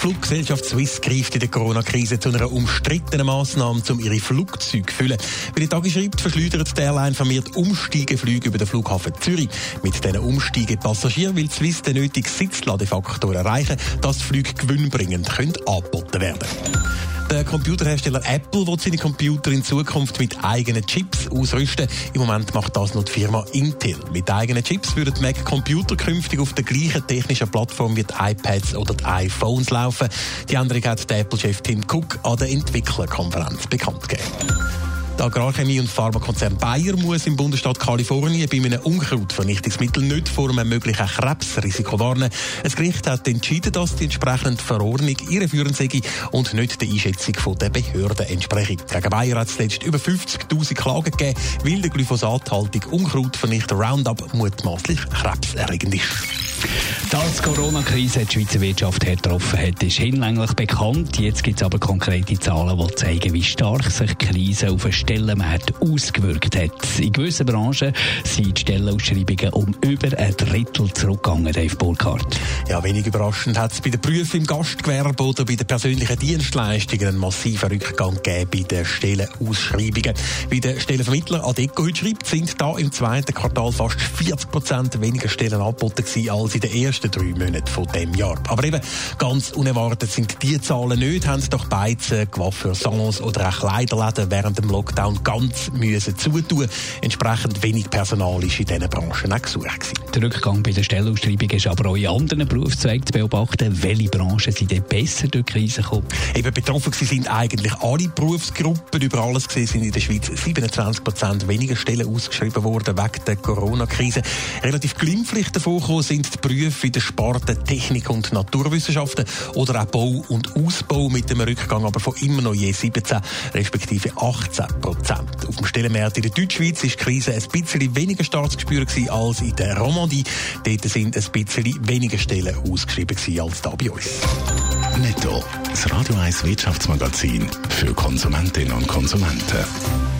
Fluggesellschaft Swiss greift in der Corona-Krise zu einer umstrittenen Massnahme, um ihre Flugzeuge zu füllen. Wie die Tage schreibt, verschleudert die Airline vermehrt Umsteigeflüge über den Flughafen Zürich. Mit diesen Umsteigepassagieren will Swiss den nötigen Sitzladefaktor erreichen, dass Flüge gewinnbringend können angeboten werden können. Der Computerhersteller Apple will seine Computer in Zukunft mit eigenen Chips ausrüsten. Im Moment macht das noch die Firma Intel. Mit eigenen Chips würden Mac-Computer künftig auf der gleichen technischen Plattform wie die iPads oder die iPhones laufen. Die Änderung hat der Apple-Chef Tim Cook an der Entwicklerkonferenz bekannt gegeben. Der Agrarchemie- und Pharmakonzern Bayer muss im Bundesstaat Kalifornien bei einem Unkrautvernichtungsmittel nicht vor einem möglichen Krebsrisiko warnen. Das Gericht hat entschieden, dass die entsprechende Verordnung irreführend sei und nicht der Einschätzung der Behörden entspreche. Gegen Bayer hat es zuletzt über 50.000 Klagen gegeben, weil der Glyphosathaltung Unkrautvernichter Roundup mutmaßlich krebserregend ist. Dass die Corona-Krise die Schweizer Wirtschaft getroffen hat, ist hinlänglich bekannt. Jetzt gibt es aber konkrete Zahlen, die zeigen, wie stark sich die Krise auf den Stellenmarkt ausgewirkt hat. In gewissen Branchen sind die Stellenausschreibungen um über ein Drittel zurückgegangen, Dave Burkhardt. Ja, wenig überraschend hat es bei den Berufen im Gastgewerbe oder bei den persönlichen Dienstleistungen einen massiven Rückgang gegeben bei den Stellenausschreibungen. Wie der Stellenvermittler Adeco heute schreibt, sind da im zweiten Quartal fast 40 Prozent weniger Stellen angeboten als in den ersten drei Monaten von dem Jahr. Aber eben ganz unerwartet sind die Zahlen nicht, haben doch Beizen, Coiffeur-Salons oder auch Kleiderläden während dem Lockdown ganz müssen zutun. Entsprechend wenig Personal ist in diesen Branchen auch gesucht gewesen. Der Rückgang bei der Stellenausschreibung ist aber auch in anderen Berufszweigen zu beobachten. Welche Branchen sind denn besser durch die Krise gekommen? Eben betroffen sind eigentlich alle Berufsgruppen. Über alles gesehen sind in der Schweiz 27 Prozent weniger Stellen ausgeschrieben worden wegen der Corona-Krise. Relativ glimpflich davon sind die Berufe in der Sparte Technik und Naturwissenschaften oder auch Bau und Ausbau mit einem Rückgang aber von immer noch je 17 respektive 18 Prozent. Auf dem Stellenmarkt in der Deutschschweiz ist die Krise ein bisschen weniger stark zu spüren als in der Romandie. Dort sind ein bisschen weniger Stellen ausgeschrieben als da bei uns. Netto. Das Radio 1 Wirtschaftsmagazin für Konsumentinnen und Konsumenten.